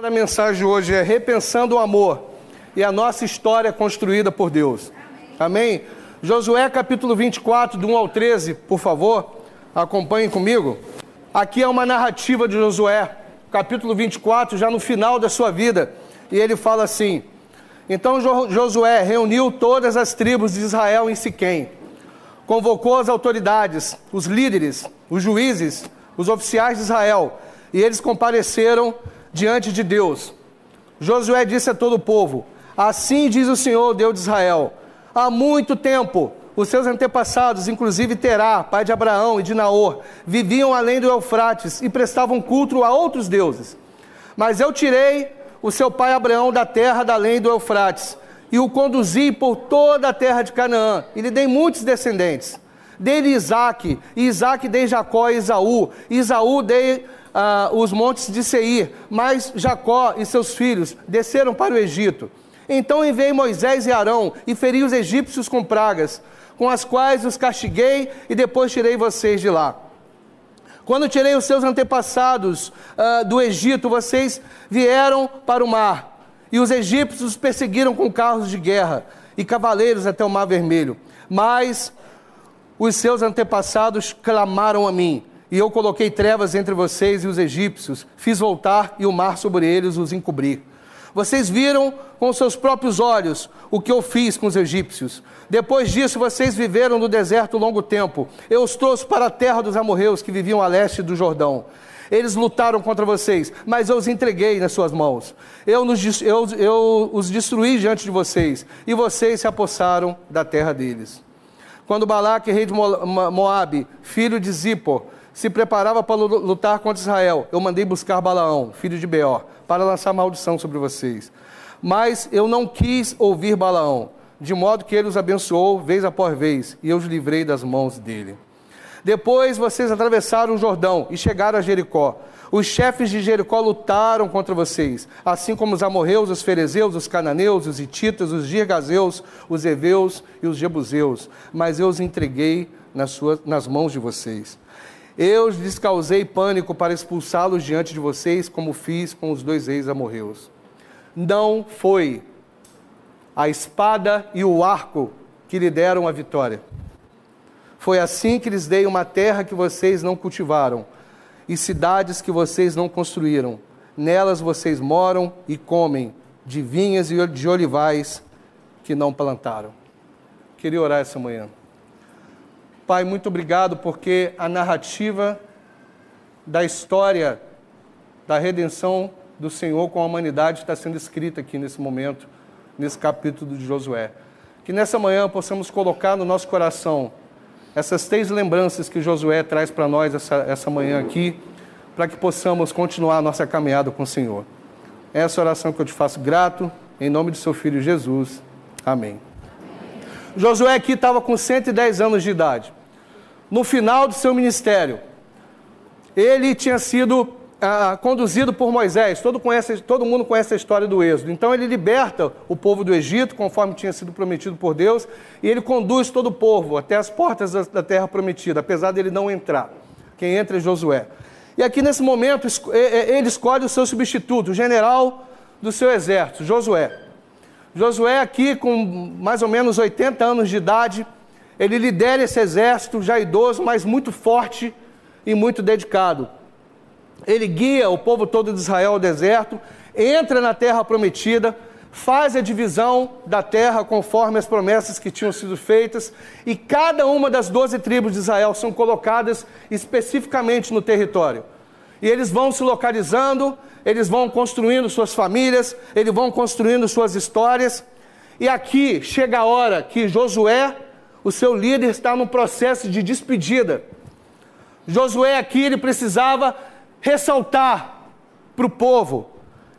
da mensagem hoje é Repensando o Amor e a nossa história construída por Deus. Amém? Amém? Josué capítulo 24, do 1 ao 13, por favor, acompanhem comigo. Aqui é uma narrativa de Josué, capítulo 24, já no final da sua vida, e ele fala assim: Então Josué reuniu todas as tribos de Israel em Siquém, convocou as autoridades, os líderes, os juízes, os oficiais de Israel, e eles compareceram diante de Deus. Josué disse a todo o povo: Assim diz o Senhor, Deus de Israel: Há muito tempo os seus antepassados, inclusive Terá, pai de Abraão e de Naor, viviam além do Eufrates e prestavam culto a outros deuses. Mas eu tirei o seu pai Abraão da terra da além do Eufrates e o conduzi por toda a terra de Canaã e lhe dei muitos descendentes. Dei-lhe Isaac, e Isaac dei Jacó e Isaú, e Isaú dei ah, os montes de Seir, mas Jacó e seus filhos desceram para o Egito. Então enviei Moisés e Arão e feri os egípcios com pragas, com as quais os castiguei e depois tirei vocês de lá. Quando tirei os seus antepassados uh, do Egito, vocês vieram para o mar, e os egípcios os perseguiram com carros de guerra e cavaleiros até o Mar Vermelho. Mas os seus antepassados clamaram a mim, e eu coloquei trevas entre vocês e os egípcios, fiz voltar e o mar sobre eles os encobrir. Vocês viram com seus próprios olhos o que eu fiz com os egípcios. Depois disso, vocês viveram no deserto longo tempo. Eu os trouxe para a terra dos amorreus que viviam a leste do Jordão. Eles lutaram contra vocês, mas eu os entreguei nas suas mãos. Eu, nos, eu, eu os destruí diante de vocês, e vocês se apossaram da terra deles. Quando Balaque, rei de Moabe, filho de Zippor, se preparava para lutar contra Israel, eu mandei buscar Balaão, filho de Beor, para lançar maldição sobre vocês. Mas eu não quis ouvir Balaão, de modo que ele os abençoou vez após vez, e eu os livrei das mãos dele. Depois vocês atravessaram o Jordão e chegaram a Jericó. Os chefes de Jericó lutaram contra vocês, assim como os amorreus, os ferezeus, os cananeus, os hititas, os girgazeus, os heveus e os jebuseus. Mas eu os entreguei nas, suas, nas mãos de vocês. Eu lhes causei pânico para expulsá-los diante de vocês, como fiz com os dois ex-amorreus. Não foi a espada e o arco que lhe deram a vitória. Foi assim que lhes dei uma terra que vocês não cultivaram e cidades que vocês não construíram. Nelas vocês moram e comem de vinhas e de olivais que não plantaram. Queria orar essa manhã. Pai, muito obrigado porque a narrativa da história da redenção do Senhor com a humanidade está sendo escrita aqui nesse momento, nesse capítulo de Josué. Que nessa manhã possamos colocar no nosso coração essas três lembranças que Josué traz para nós essa, essa manhã aqui, para que possamos continuar a nossa caminhada com o Senhor. Essa oração que eu te faço grato, em nome de seu filho Jesus. Amém. Josué aqui estava com 110 anos de idade no final do seu ministério. Ele tinha sido ah, conduzido por Moisés, todo, conhece, todo mundo conhece a história do Êxodo. Então ele liberta o povo do Egito, conforme tinha sido prometido por Deus, e ele conduz todo o povo até as portas da, da terra prometida, apesar dele não entrar. Quem entra é Josué. E aqui nesse momento ele escolhe o seu substituto, o general do seu exército, Josué. Josué aqui com mais ou menos 80 anos de idade, ele lidera esse exército já idoso, mas muito forte e muito dedicado. Ele guia o povo todo de Israel ao deserto, entra na terra prometida, faz a divisão da terra conforme as promessas que tinham sido feitas, e cada uma das doze tribos de Israel são colocadas especificamente no território. E eles vão se localizando, eles vão construindo suas famílias, eles vão construindo suas histórias. E aqui chega a hora que Josué o seu líder está no processo de despedida. Josué aqui ele precisava ressaltar para o povo,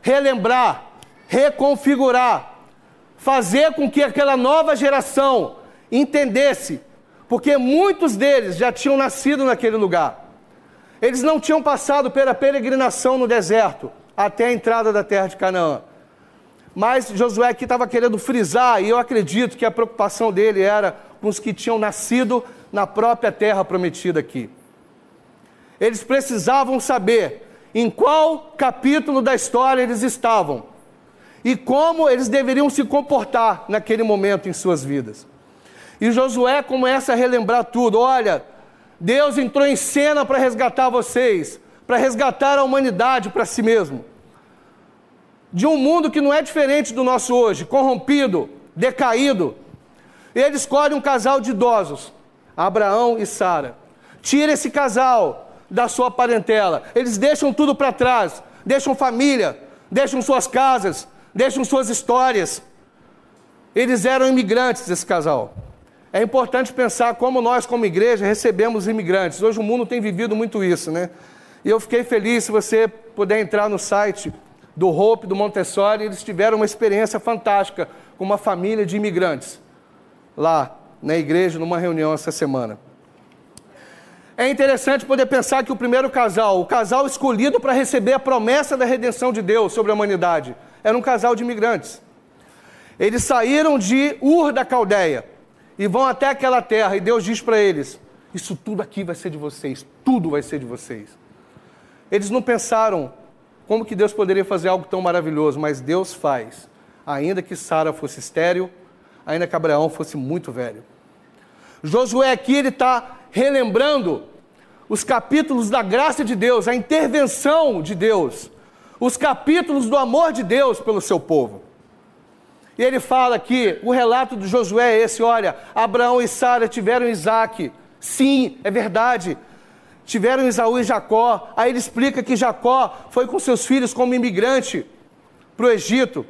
relembrar, reconfigurar, fazer com que aquela nova geração entendesse, porque muitos deles já tinham nascido naquele lugar. Eles não tinham passado pela peregrinação no deserto até a entrada da terra de Canaã. Mas Josué aqui estava querendo frisar, e eu acredito que a preocupação dele era com os que tinham nascido na própria terra prometida aqui. Eles precisavam saber em qual capítulo da história eles estavam e como eles deveriam se comportar naquele momento em suas vidas. E Josué começa a relembrar tudo: olha, Deus entrou em cena para resgatar vocês, para resgatar a humanidade para si mesmo. De um mundo que não é diferente do nosso hoje, corrompido, decaído. Ele escolhe um casal de idosos, Abraão e Sara. Tira esse casal da sua parentela. Eles deixam tudo para trás, deixam família, deixam suas casas, deixam suas histórias. Eles eram imigrantes, esse casal. É importante pensar como nós, como igreja, recebemos imigrantes. Hoje o mundo tem vivido muito isso, né? E eu fiquei feliz se você puder entrar no site do Hope, do Montessori, eles tiveram uma experiência fantástica com uma família de imigrantes lá na igreja, numa reunião essa semana. É interessante poder pensar que o primeiro casal, o casal escolhido para receber a promessa da redenção de Deus sobre a humanidade, era um casal de imigrantes. Eles saíram de Ur da Caldeia e vão até aquela terra, e Deus diz para eles: Isso tudo aqui vai ser de vocês, tudo vai ser de vocês. Eles não pensaram como que Deus poderia fazer algo tão maravilhoso, mas Deus faz, ainda que Sara fosse estéril, ainda que Abraão fosse muito velho. Josué aqui ele está relembrando os capítulos da graça de Deus, a intervenção de Deus, os capítulos do amor de Deus pelo seu povo. E ele fala aqui, o relato de Josué é esse: olha, Abraão e Sara tiveram Isaac. Sim, é verdade. Tiveram Isaú e Jacó. Aí ele explica que Jacó foi com seus filhos como imigrante para o Egito.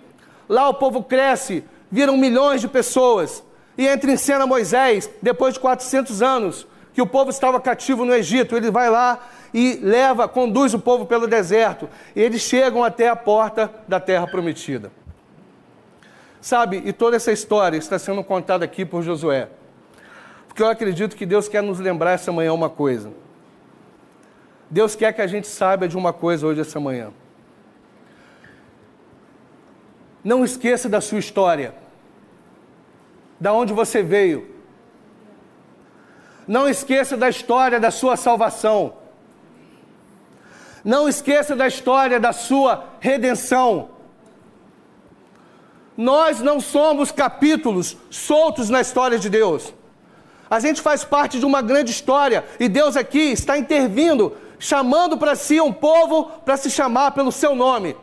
Lá o povo cresce, viram milhões de pessoas. E entra em cena Moisés, depois de 400 anos, que o povo estava cativo no Egito. Ele vai lá e leva, conduz o povo pelo deserto. E eles chegam até a porta da terra prometida. Sabe, e toda essa história está sendo contada aqui por Josué. Porque eu acredito que Deus quer nos lembrar essa manhã uma coisa. Deus quer que a gente saiba de uma coisa hoje, essa manhã. Não esqueça da sua história, da onde você veio. Não esqueça da história da sua salvação. Não esqueça da história da sua redenção. Nós não somos capítulos soltos na história de Deus. A gente faz parte de uma grande história e Deus aqui está intervindo, chamando para si um povo para se chamar pelo seu nome.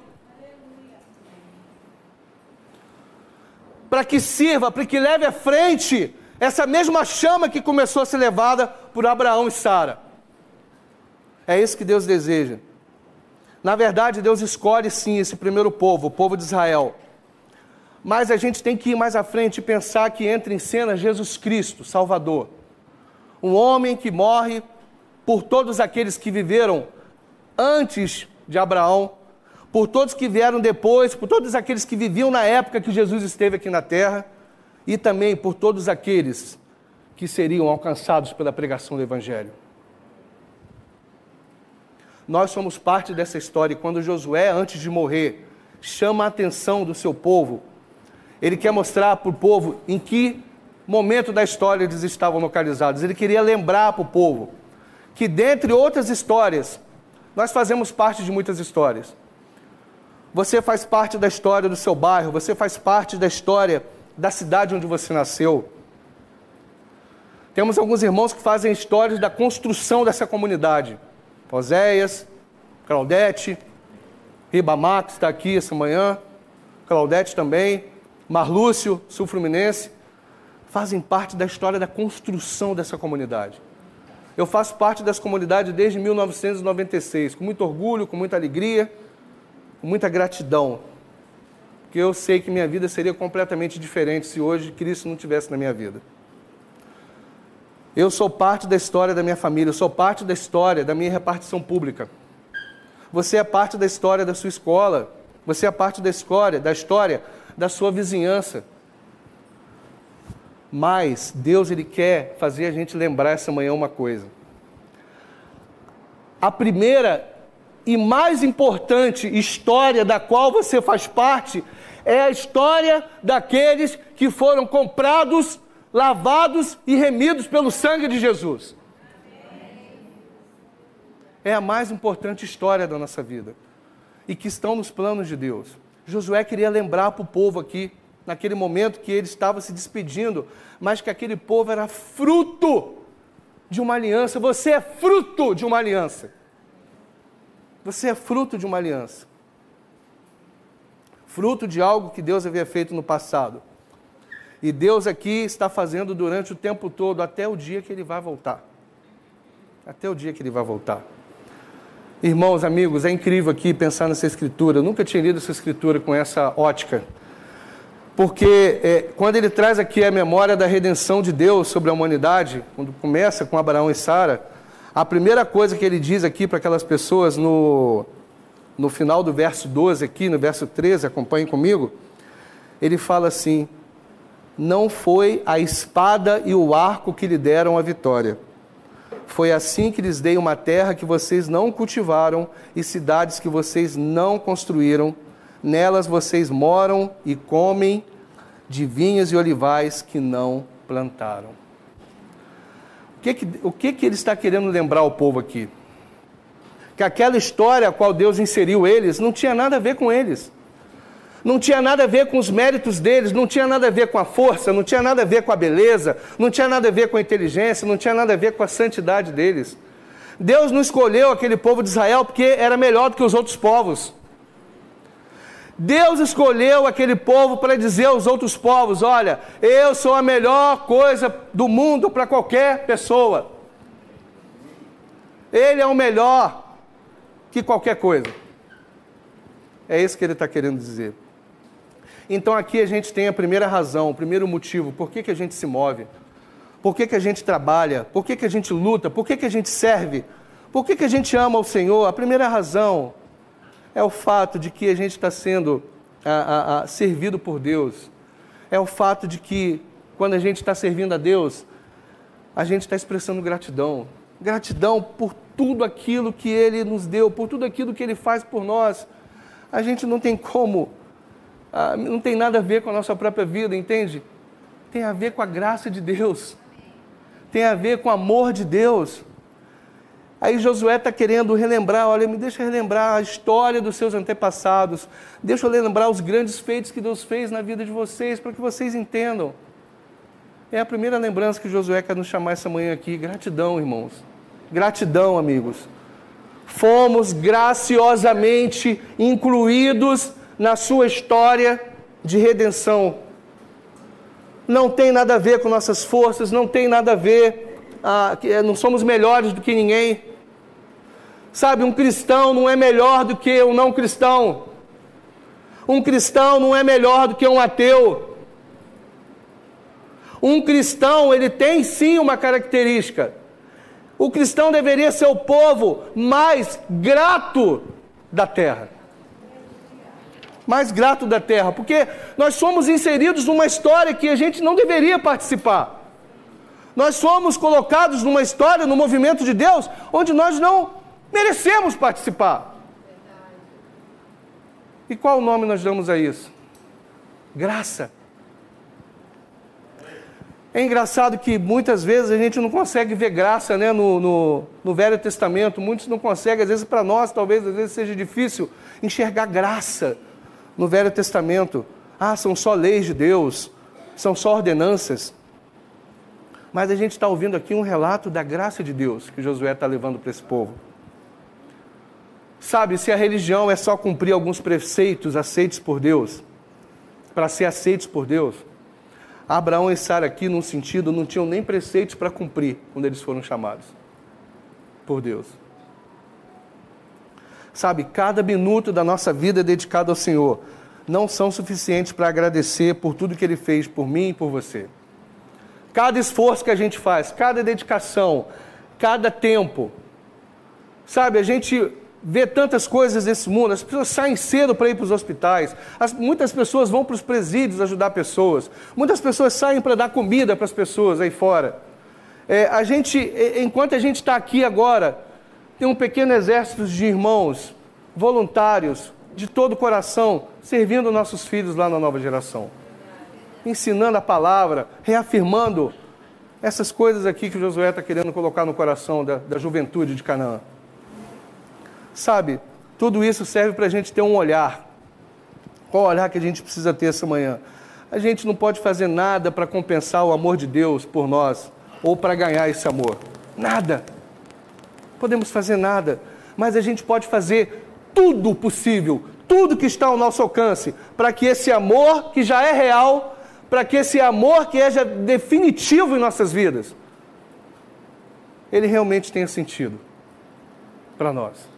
Para que sirva, para que leve à frente essa mesma chama que começou a ser levada por Abraão e Sara. É isso que Deus deseja. Na verdade, Deus escolhe sim esse primeiro povo, o povo de Israel. Mas a gente tem que ir mais à frente e pensar que entra em cena Jesus Cristo, Salvador. Um homem que morre por todos aqueles que viveram antes de Abraão, por todos que vieram depois, por todos aqueles que viviam na época que Jesus esteve aqui na terra, e também por todos aqueles que seriam alcançados pela pregação do Evangelho. Nós somos parte dessa história e quando Josué, antes de morrer, chama a atenção do seu povo, ele quer mostrar para o povo em que momento da história eles estavam localizados. Ele queria lembrar para o povo que, dentre outras histórias, nós fazemos parte de muitas histórias. Você faz parte da história do seu bairro, você faz parte da história da cidade onde você nasceu. Temos alguns irmãos que fazem histórias da construção dessa comunidade. Oséias, Claudete, Ribamax está aqui essa manhã, Claudete também, Marlúcio, Sul Fluminense, fazem parte da história da construção dessa comunidade. Eu faço parte dessa comunidade desde 1996, com muito orgulho, com muita alegria, com muita gratidão, porque eu sei que minha vida seria completamente diferente se hoje Cristo não tivesse na minha vida. Eu sou parte da história da minha família, eu sou parte da história da minha repartição pública. Você é parte da história da sua escola, você é parte da história, da história da sua vizinhança. Mas Deus ele quer fazer a gente lembrar essa manhã uma coisa. A primeira e mais importante história da qual você faz parte é a história daqueles que foram comprados lavados e remidos pelo sangue de Jesus. é a mais importante história da nossa vida e que estão nos planos de Deus. Josué queria lembrar para o povo aqui, naquele momento que ele estava se despedindo, mas que aquele povo era fruto de uma aliança. Você é fruto de uma aliança. Você é fruto de uma aliança. Fruto de algo que Deus havia feito no passado. E Deus aqui está fazendo durante o tempo todo, até o dia que ele vai voltar. Até o dia que ele vai voltar. Irmãos, amigos, é incrível aqui pensar nessa escritura. Eu nunca tinha lido essa escritura com essa ótica. Porque é, quando ele traz aqui a memória da redenção de Deus sobre a humanidade, quando começa com Abraão e Sara, a primeira coisa que ele diz aqui para aquelas pessoas no, no final do verso 12, aqui no verso 13, acompanhem comigo, ele fala assim: Não foi a espada e o arco que lhe deram a vitória foi assim que lhes dei uma terra que vocês não cultivaram e cidades que vocês não construíram. Nelas vocês moram e comem de vinhas e olivais que não plantaram. Que, o que, que ele está querendo lembrar ao povo aqui? Que aquela história a qual Deus inseriu eles não tinha nada a ver com eles não tinha nada a ver com os méritos deles, não tinha nada a ver com a força, não tinha nada a ver com a beleza, não tinha nada a ver com a inteligência, não tinha nada a ver com a santidade deles. Deus não escolheu aquele povo de Israel porque era melhor do que os outros povos. Deus escolheu aquele povo para dizer aos outros povos: olha, eu sou a melhor coisa do mundo para qualquer pessoa. Ele é o melhor que qualquer coisa. É isso que ele está querendo dizer. Então aqui a gente tem a primeira razão, o primeiro motivo, por que, que a gente se move, por que, que a gente trabalha, por que, que a gente luta, por que, que a gente serve, por que, que a gente ama o Senhor. A primeira razão é o fato de que a gente está sendo a, a, a, servido por Deus. É o fato de que quando a gente está servindo a Deus, a gente está expressando gratidão. Gratidão por tudo aquilo que Ele nos deu, por tudo aquilo que Ele faz por nós. A gente não tem como não tem nada a ver com a nossa própria vida, entende? Tem a ver com a graça de Deus, tem a ver com o amor de Deus. Aí Josué está querendo relembrar, olha, me deixa relembrar a história dos seus antepassados, deixa eu lembrar os grandes feitos que Deus fez na vida de vocês, para que vocês entendam. É a primeira lembrança que Josué quer nos chamar essa manhã aqui. Gratidão, irmãos. Gratidão, amigos. Fomos graciosamente incluídos na sua história de redenção. Não tem nada a ver com nossas forças, não tem nada a ver, ah, eh, não somos melhores do que ninguém. Sabe, um cristão não é melhor do que um não cristão. Um cristão não é melhor do que um ateu. Um cristão, ele tem sim uma característica. O cristão deveria ser o povo mais grato da terra mais grato da terra, porque nós somos inseridos numa história que a gente não deveria participar. Nós somos colocados numa história, no movimento de Deus, onde nós não merecemos participar. E qual nome nós damos a isso? Graça. É engraçado que muitas vezes a gente não consegue ver graça né, no, no, no Velho Testamento, muitos não conseguem, às vezes para nós talvez às vezes seja difícil enxergar graça no Velho Testamento. Ah, são só leis de Deus, são só ordenanças. Mas a gente está ouvindo aqui um relato da graça de Deus que Josué está levando para esse povo. Sabe, se a religião é só cumprir alguns preceitos aceitos por Deus, para ser aceitos por Deus, Abraão e Sara aqui, num sentido, não tinham nem preceitos para cumprir quando eles foram chamados por Deus. Sabe, cada minuto da nossa vida é dedicado ao Senhor não são suficientes para agradecer por tudo que Ele fez por mim e por você. Cada esforço que a gente faz, cada dedicação, cada tempo. Sabe, a gente vê tantas coisas nesse mundo, as pessoas saem cedo para ir para os hospitais, as, muitas pessoas vão para os presídios ajudar pessoas, muitas pessoas saem para dar comida para as pessoas aí fora. É, a gente, enquanto a gente está aqui agora, tem um pequeno exército de irmãos voluntários, de todo o coração, servindo nossos filhos lá na nova geração. Ensinando a palavra, reafirmando essas coisas aqui que Josué está querendo colocar no coração da, da juventude de Canaã. Sabe, tudo isso serve para a gente ter um olhar. Qual olhar que a gente precisa ter essa manhã? A gente não pode fazer nada para compensar o amor de Deus por nós ou para ganhar esse amor. Nada. Podemos fazer nada, mas a gente pode fazer tudo possível, tudo que está ao nosso alcance, para que esse amor que já é real, para que esse amor que é já definitivo em nossas vidas, ele realmente tenha sentido para nós.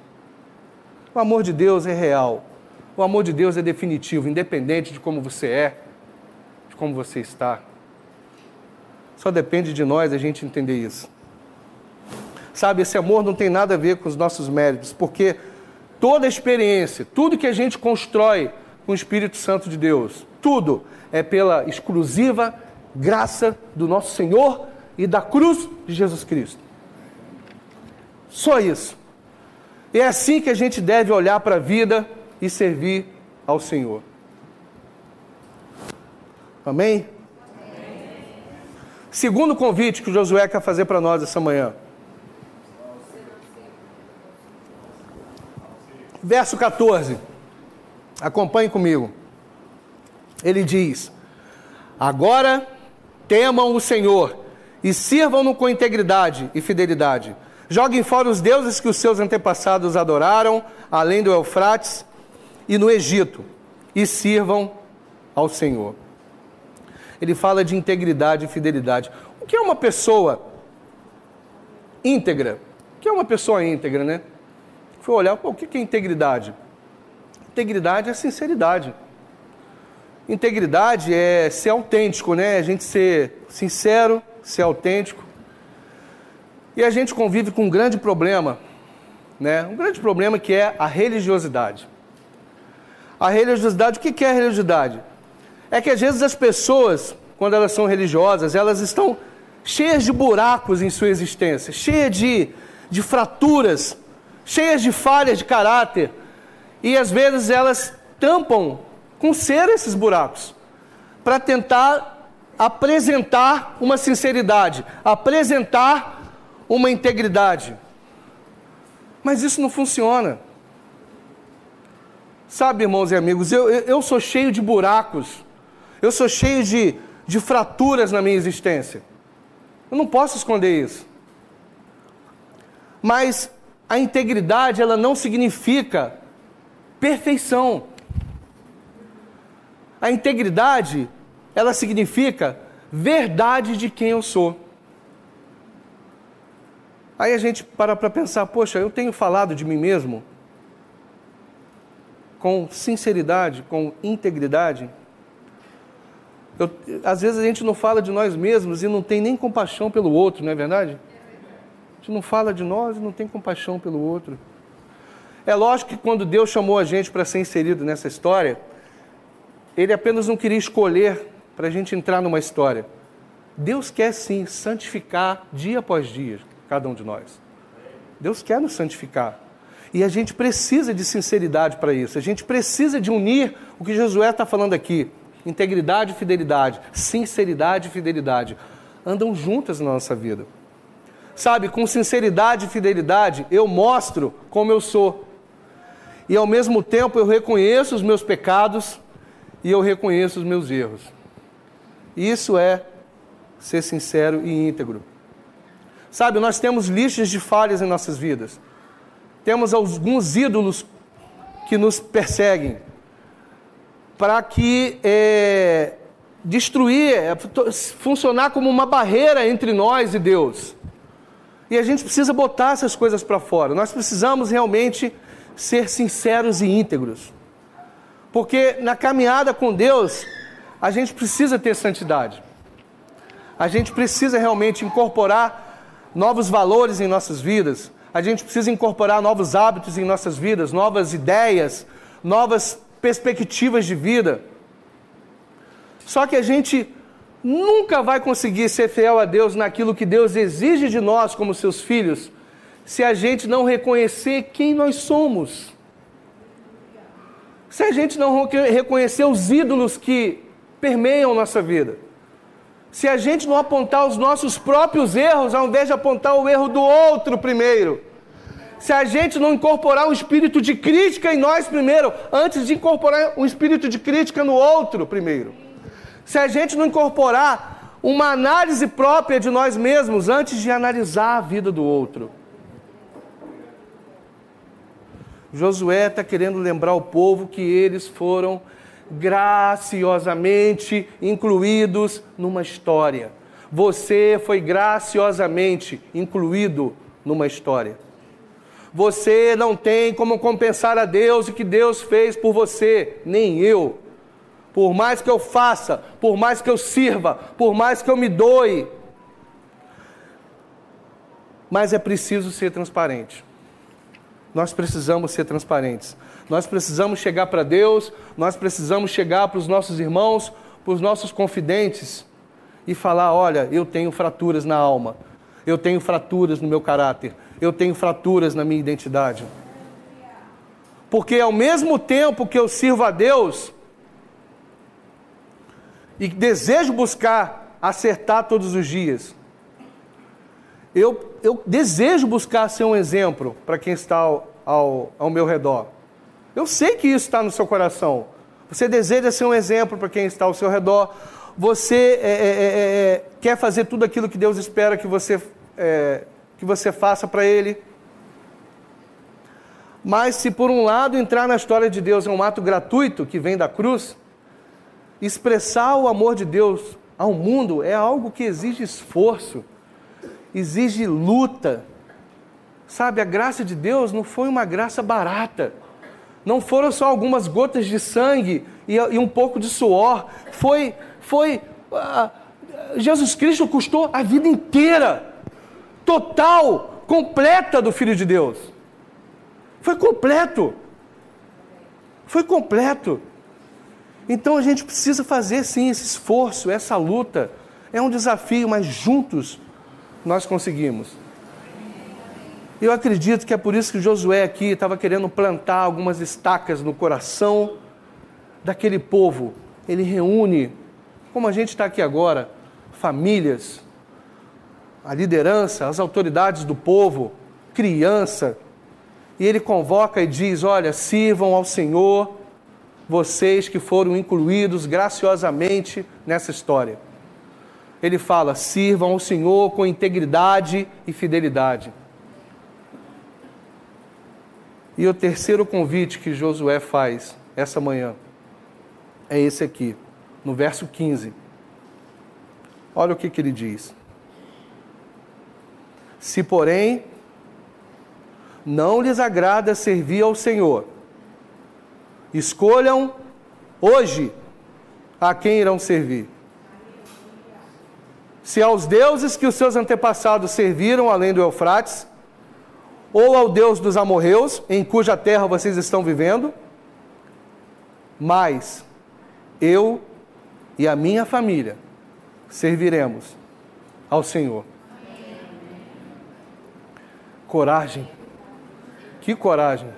O amor de Deus é real. O amor de Deus é definitivo, independente de como você é, de como você está. Só depende de nós a gente entender isso. Sabe, esse amor não tem nada a ver com os nossos méritos, porque toda experiência, tudo que a gente constrói com o Espírito Santo de Deus, tudo é pela exclusiva graça do nosso Senhor e da cruz de Jesus Cristo. Só isso. E é assim que a gente deve olhar para a vida e servir ao Senhor. Amém? Amém? Segundo convite que Josué quer fazer para nós essa manhã. Verso 14. Acompanhe comigo. Ele diz: Agora temam o Senhor e sirvam-no com integridade e fidelidade Joguem fora os deuses que os seus antepassados adoraram, além do Eufrates e no Egito, e sirvam ao Senhor. Ele fala de integridade e fidelidade. O que é uma pessoa íntegra? O que é uma pessoa íntegra, né? Foi olhar, pô, o que é integridade? Integridade é sinceridade. Integridade é ser autêntico, né? A gente ser sincero, ser autêntico. E a gente convive com um grande problema, né? Um grande problema que é a religiosidade. A religiosidade, o que é a religiosidade? É que às vezes as pessoas, quando elas são religiosas, elas estão cheias de buracos em sua existência, cheias de, de fraturas, cheias de falhas de caráter. E às vezes elas tampam com cera esses buracos, para tentar apresentar uma sinceridade, apresentar uma integridade. Mas isso não funciona. Sabe, irmãos e amigos, eu, eu sou cheio de buracos, eu sou cheio de, de fraturas na minha existência. Eu não posso esconder isso. Mas a integridade, ela não significa perfeição. A integridade, ela significa verdade de quem eu sou. Aí a gente para para pensar, poxa, eu tenho falado de mim mesmo com sinceridade, com integridade. Eu, às vezes a gente não fala de nós mesmos e não tem nem compaixão pelo outro, não é verdade? A gente não fala de nós e não tem compaixão pelo outro. É lógico que quando Deus chamou a gente para ser inserido nessa história, Ele apenas não queria escolher para a gente entrar numa história. Deus quer sim santificar dia após dia cada um de nós. Deus quer nos santificar. E a gente precisa de sinceridade para isso. A gente precisa de unir o que Josué está falando aqui: integridade e fidelidade, sinceridade e fidelidade. Andam juntas na nossa vida. Sabe, com sinceridade e fidelidade, eu mostro como eu sou. E ao mesmo tempo eu reconheço os meus pecados e eu reconheço os meus erros. Isso é ser sincero e íntegro. Sabe, nós temos listas de falhas em nossas vidas. Temos alguns ídolos que nos perseguem para que é, destruir, é, funcionar como uma barreira entre nós e Deus. E a gente precisa botar essas coisas para fora. Nós precisamos realmente ser sinceros e íntegros. Porque na caminhada com Deus, a gente precisa ter santidade. A gente precisa realmente incorporar novos valores em nossas vidas, a gente precisa incorporar novos hábitos em nossas vidas, novas ideias, novas perspectivas de vida. Só que a gente nunca vai conseguir ser fiel a Deus naquilo que Deus exige de nós como seus filhos, se a gente não reconhecer quem nós somos. Se a gente não reconhecer os ídolos que permeiam nossa vida se a gente não apontar os nossos próprios erros, ao invés de apontar o erro do outro primeiro. se a gente não incorporar um espírito de crítica em nós primeiro, antes de incorporar um espírito de crítica no outro primeiro. Se a gente não incorporar uma análise própria de nós mesmos antes de analisar a vida do outro. Josué está querendo lembrar o povo que eles foram graciosamente incluídos numa história. Você foi graciosamente incluído numa história. Você não tem como compensar a Deus o que Deus fez por você, nem eu. Por mais que eu faça, por mais que eu sirva, por mais que eu me doe. Mas é preciso ser transparente. Nós precisamos ser transparentes. Nós precisamos chegar para Deus, nós precisamos chegar para os nossos irmãos, para os nossos confidentes e falar: olha, eu tenho fraturas na alma, eu tenho fraturas no meu caráter, eu tenho fraturas na minha identidade. Porque ao mesmo tempo que eu sirvo a Deus e desejo buscar acertar todos os dias, eu, eu desejo buscar ser um exemplo para quem está ao, ao, ao meu redor. Eu sei que isso está no seu coração. Você deseja ser um exemplo para quem está ao seu redor. Você é, é, é, é quer fazer tudo aquilo que Deus espera que você, é, que você faça para Ele. Mas se por um lado entrar na história de Deus é um ato gratuito que vem da cruz, expressar o amor de Deus ao mundo é algo que exige esforço, exige luta. Sabe, a graça de Deus não foi uma graça barata. Não foram só algumas gotas de sangue e, e um pouco de suor. Foi, foi. Uh, Jesus Cristo custou a vida inteira, total, completa do Filho de Deus. Foi completo. Foi completo. Então a gente precisa fazer sim esse esforço, essa luta. É um desafio, mas juntos nós conseguimos. Eu acredito que é por isso que Josué aqui estava querendo plantar algumas estacas no coração daquele povo. Ele reúne, como a gente está aqui agora, famílias, a liderança, as autoridades do povo, criança, e ele convoca e diz: Olha, sirvam ao Senhor, vocês que foram incluídos graciosamente nessa história. Ele fala: sirvam ao Senhor com integridade e fidelidade. E o terceiro convite que Josué faz essa manhã é esse aqui, no verso 15. Olha o que, que ele diz. Se, porém, não lhes agrada servir ao Senhor, escolham hoje a quem irão servir. Se aos deuses que os seus antepassados serviram além do Eufrates, ou ao Deus dos amorreus, em cuja terra vocês estão vivendo, mas eu e a minha família serviremos ao Senhor. Coragem. Que coragem.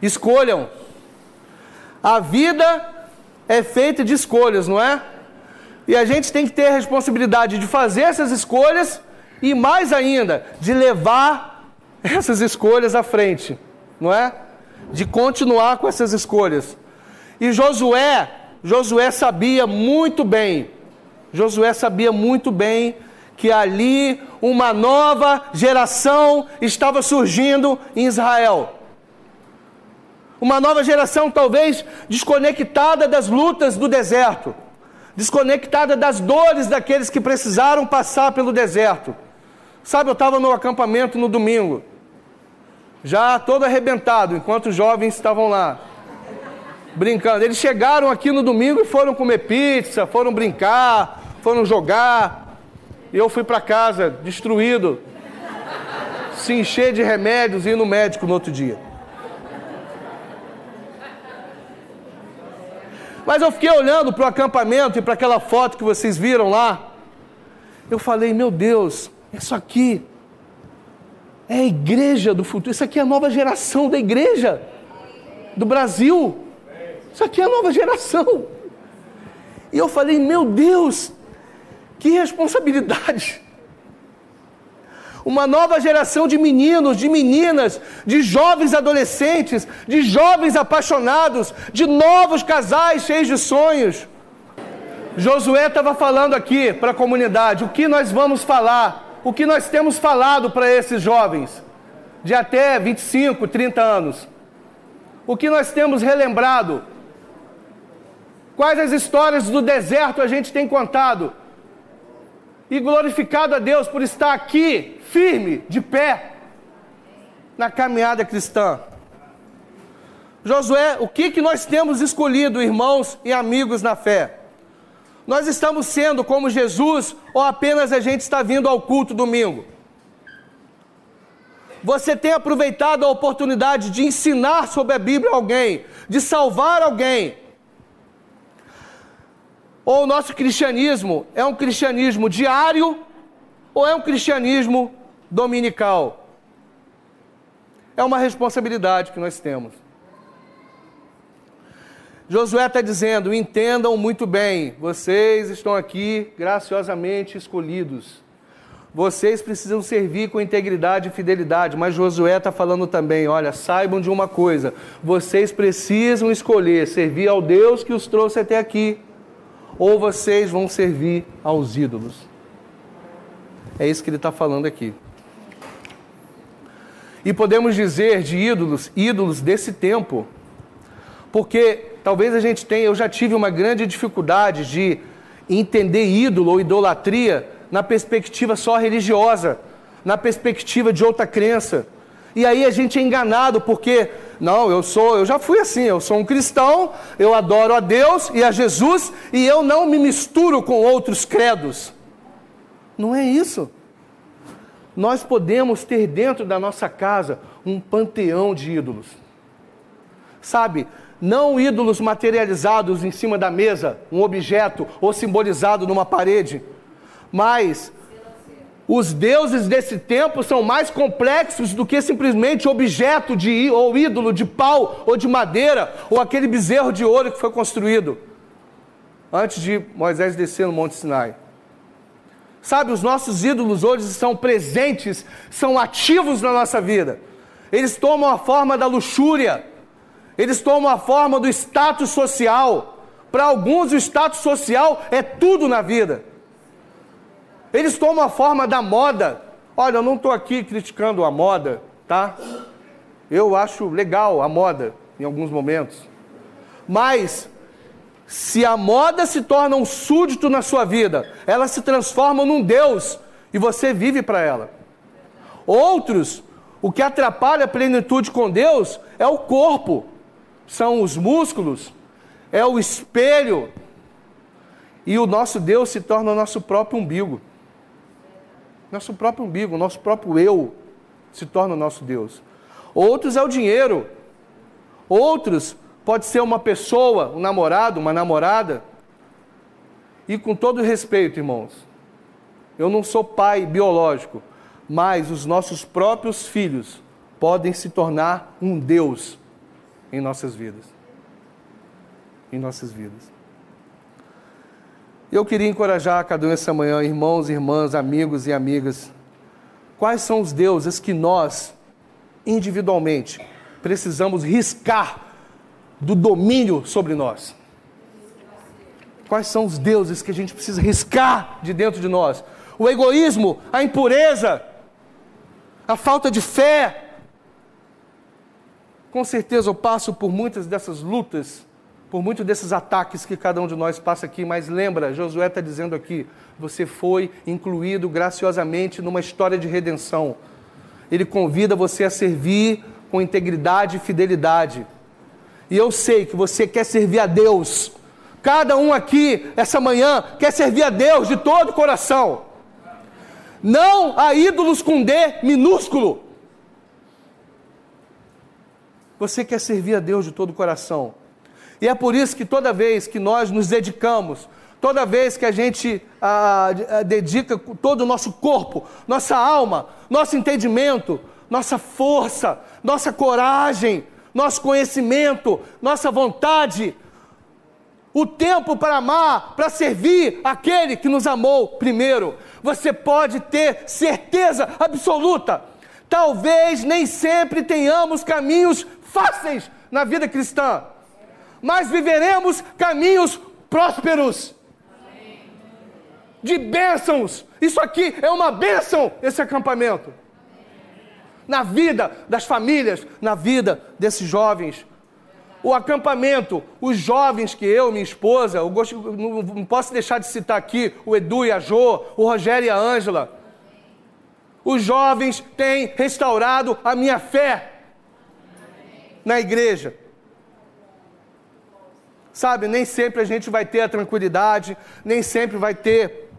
Escolham. A vida é feita de escolhas, não é? E a gente tem que ter a responsabilidade de fazer essas escolhas e mais ainda, de levar essas escolhas à frente, não é? De continuar com essas escolhas. E Josué, Josué sabia muito bem, Josué sabia muito bem que ali uma nova geração estava surgindo em Israel. Uma nova geração, talvez desconectada das lutas do deserto, desconectada das dores daqueles que precisaram passar pelo deserto. Sabe, eu estava no acampamento no domingo já todo arrebentado, enquanto os jovens estavam lá brincando. Eles chegaram aqui no domingo e foram comer pizza, foram brincar, foram jogar. E eu fui para casa destruído, se encher de remédios e ir no médico no outro dia. Mas eu fiquei olhando para o acampamento e para aquela foto que vocês viram lá. Eu falei, meu Deus, isso aqui é a igreja do futuro. Isso aqui é a nova geração da igreja do Brasil. Isso aqui é a nova geração. E eu falei, meu Deus, que responsabilidade. Uma nova geração de meninos, de meninas, de jovens adolescentes, de jovens apaixonados, de novos casais cheios de sonhos. Josué estava falando aqui para a comunidade: o que nós vamos falar, o que nós temos falado para esses jovens de até 25, 30 anos. O que nós temos relembrado? Quais as histórias do deserto a gente tem contado? E glorificado a Deus por estar aqui, firme, de pé, na caminhada cristã. Josué, o que, que nós temos escolhido, irmãos e amigos na fé? Nós estamos sendo como Jesus ou apenas a gente está vindo ao culto domingo? Você tem aproveitado a oportunidade de ensinar sobre a Bíblia a alguém, de salvar alguém. Ou o nosso cristianismo é um cristianismo diário ou é um cristianismo dominical? É uma responsabilidade que nós temos. Josué está dizendo: entendam muito bem, vocês estão aqui graciosamente escolhidos. Vocês precisam servir com integridade e fidelidade, mas Josué está falando também: olha, saibam de uma coisa, vocês precisam escolher servir ao Deus que os trouxe até aqui, ou vocês vão servir aos ídolos. É isso que ele está falando aqui. E podemos dizer de ídolos, ídolos desse tempo, porque talvez a gente tenha, eu já tive uma grande dificuldade de entender ídolo ou idolatria na perspectiva só religiosa, na perspectiva de outra crença. E aí a gente é enganado porque, não, eu sou, eu já fui assim, eu sou um cristão, eu adoro a Deus e a Jesus e eu não me misturo com outros credos. Não é isso. Nós podemos ter dentro da nossa casa um panteão de ídolos. Sabe, não ídolos materializados em cima da mesa, um objeto ou simbolizado numa parede, mas os deuses desse tempo são mais complexos do que simplesmente objeto de ou ídolo de pau ou de madeira ou aquele bezerro de ouro que foi construído antes de Moisés descer no Monte Sinai. Sabe, os nossos ídolos hoje são presentes, são ativos na nossa vida. Eles tomam a forma da luxúria, eles tomam a forma do status social. Para alguns, o status social é tudo na vida. Eles tomam a forma da moda. Olha, eu não estou aqui criticando a moda, tá? Eu acho legal a moda em alguns momentos. Mas se a moda se torna um súdito na sua vida, ela se transforma num Deus e você vive para ela. Outros, o que atrapalha a plenitude com Deus é o corpo, são os músculos, é o espelho. E o nosso Deus se torna o nosso próprio umbigo. Nosso próprio umbigo, nosso próprio eu se torna o nosso Deus. Outros é o dinheiro. Outros pode ser uma pessoa, um namorado, uma namorada. E com todo respeito, irmãos, eu não sou pai biológico, mas os nossos próprios filhos podem se tornar um Deus em nossas vidas. Em nossas vidas. Eu queria encorajar cada um essa manhã, irmãos, irmãs, amigos e amigas. Quais são os deuses que nós, individualmente, precisamos riscar do domínio sobre nós? Quais são os deuses que a gente precisa riscar de dentro de nós? O egoísmo, a impureza, a falta de fé. Com certeza eu passo por muitas dessas lutas por muitos desses ataques que cada um de nós passa aqui, mas lembra, Josué está dizendo aqui, você foi incluído graciosamente numa história de redenção. Ele convida você a servir com integridade e fidelidade. E eu sei que você quer servir a Deus. Cada um aqui, essa manhã, quer servir a Deus de todo o coração. Não a ídolos com D minúsculo. Você quer servir a Deus de todo o coração. E é por isso que toda vez que nós nos dedicamos, toda vez que a gente ah, ah, dedica todo o nosso corpo, nossa alma, nosso entendimento, nossa força, nossa coragem, nosso conhecimento, nossa vontade, o tempo para amar, para servir aquele que nos amou primeiro. Você pode ter certeza absoluta. Talvez nem sempre tenhamos caminhos fáceis na vida cristã, mas viveremos caminhos prósperos de bênçãos. Isso aqui é uma bênção, esse acampamento. Na vida das famílias, na vida desses jovens o acampamento, os jovens que eu, minha esposa, eu gosto, não, não posso deixar de citar aqui o Edu e a Jo, o Rogério e a Ângela. Os jovens têm restaurado a minha fé na igreja. Sabe, nem sempre a gente vai ter a tranquilidade, nem sempre vai ter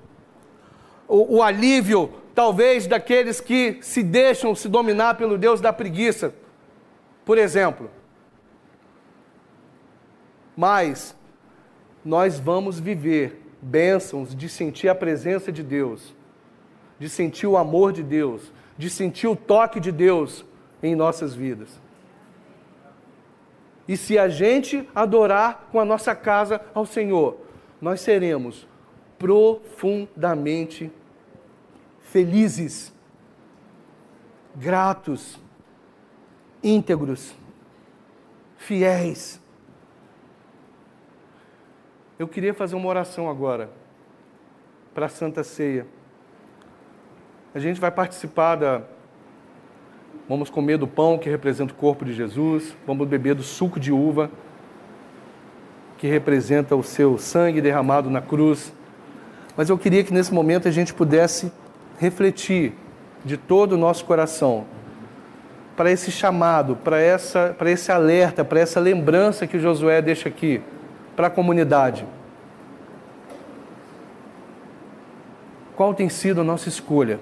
o, o alívio, talvez, daqueles que se deixam se dominar pelo Deus da preguiça. Por exemplo, mas nós vamos viver bênçãos de sentir a presença de Deus, de sentir o amor de Deus, de sentir o toque de Deus em nossas vidas. E se a gente adorar com a nossa casa ao Senhor, nós seremos profundamente felizes, gratos, íntegros, fiéis eu queria fazer uma oração agora para a Santa Ceia. A gente vai participar da. Vamos comer do pão que representa o corpo de Jesus, vamos beber do suco de uva que representa o seu sangue derramado na cruz. Mas eu queria que nesse momento a gente pudesse refletir de todo o nosso coração para esse chamado, para, essa, para esse alerta, para essa lembrança que Josué deixa aqui para a comunidade? Qual tem sido a nossa escolha?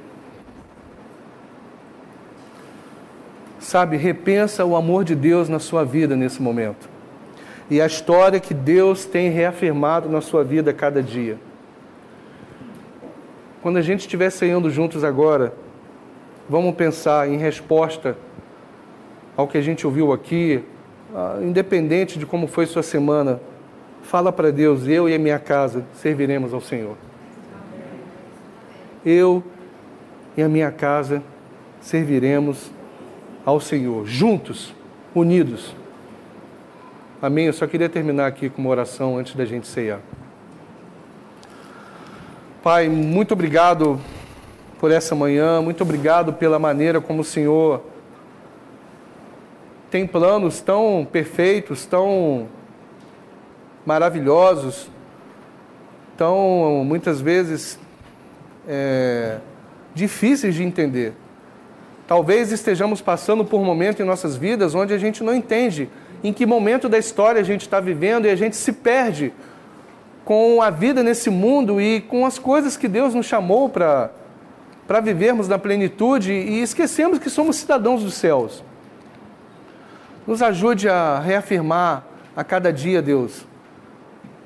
Sabe, repensa o amor de Deus na sua vida nesse momento. E a história que Deus tem reafirmado na sua vida cada dia. Quando a gente estiver ceando juntos agora, vamos pensar em resposta ao que a gente ouviu aqui, ah, independente de como foi sua semana, Fala para Deus: eu e a minha casa serviremos ao Senhor. Eu e a minha casa serviremos ao Senhor, juntos, unidos. Amém? Eu só queria terminar aqui com uma oração antes da gente ceiar. Pai, muito obrigado por essa manhã, muito obrigado pela maneira como o Senhor tem planos tão perfeitos, tão maravilhosos, tão muitas vezes é, difíceis de entender. Talvez estejamos passando por um momento em nossas vidas onde a gente não entende em que momento da história a gente está vivendo e a gente se perde com a vida nesse mundo e com as coisas que Deus nos chamou para para vivermos na plenitude e esquecemos que somos cidadãos dos céus. Nos ajude a reafirmar a cada dia, Deus,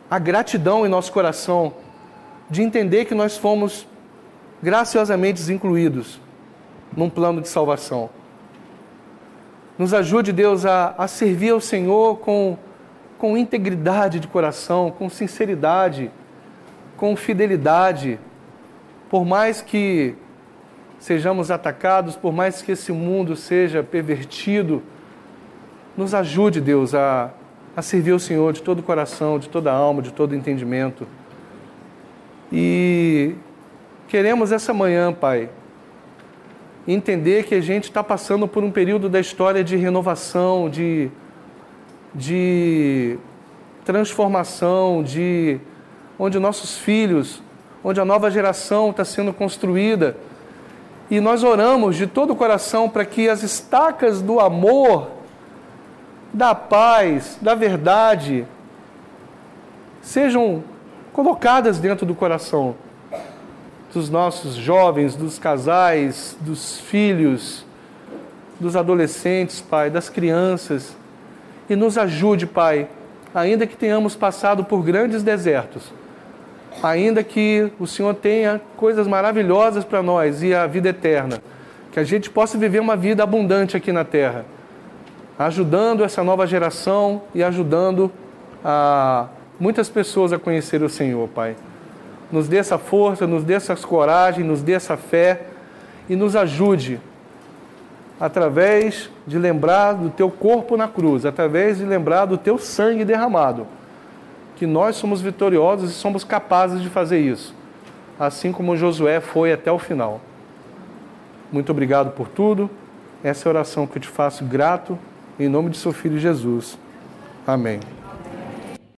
a gratidão em nosso coração de entender que nós fomos graciosamente incluídos num plano de salvação. Nos ajude, Deus, a, a servir ao Senhor com, com integridade de coração, com sinceridade, com fidelidade. Por mais que sejamos atacados, por mais que esse mundo seja pervertido, nos ajude, Deus, a a servir o Senhor de todo o coração, de toda a alma, de todo o entendimento. E queremos essa manhã, Pai, entender que a gente está passando por um período da história de renovação, de, de transformação, de onde nossos filhos, onde a nova geração está sendo construída. E nós oramos de todo o coração para que as estacas do amor da paz, da verdade, sejam colocadas dentro do coração dos nossos jovens, dos casais, dos filhos, dos adolescentes, Pai, das crianças. E nos ajude, Pai, ainda que tenhamos passado por grandes desertos, ainda que o Senhor tenha coisas maravilhosas para nós e a vida eterna, que a gente possa viver uma vida abundante aqui na terra ajudando essa nova geração e ajudando a muitas pessoas a conhecer o Senhor, Pai. Nos dê essa força, nos dê essa coragem, nos dê essa fé e nos ajude através de lembrar do teu corpo na cruz, através de lembrar do teu sangue derramado, que nós somos vitoriosos e somos capazes de fazer isso, assim como Josué foi até o final. Muito obrigado por tudo. Essa é a oração que eu te faço grato, em nome de seu filho Jesus. Amém.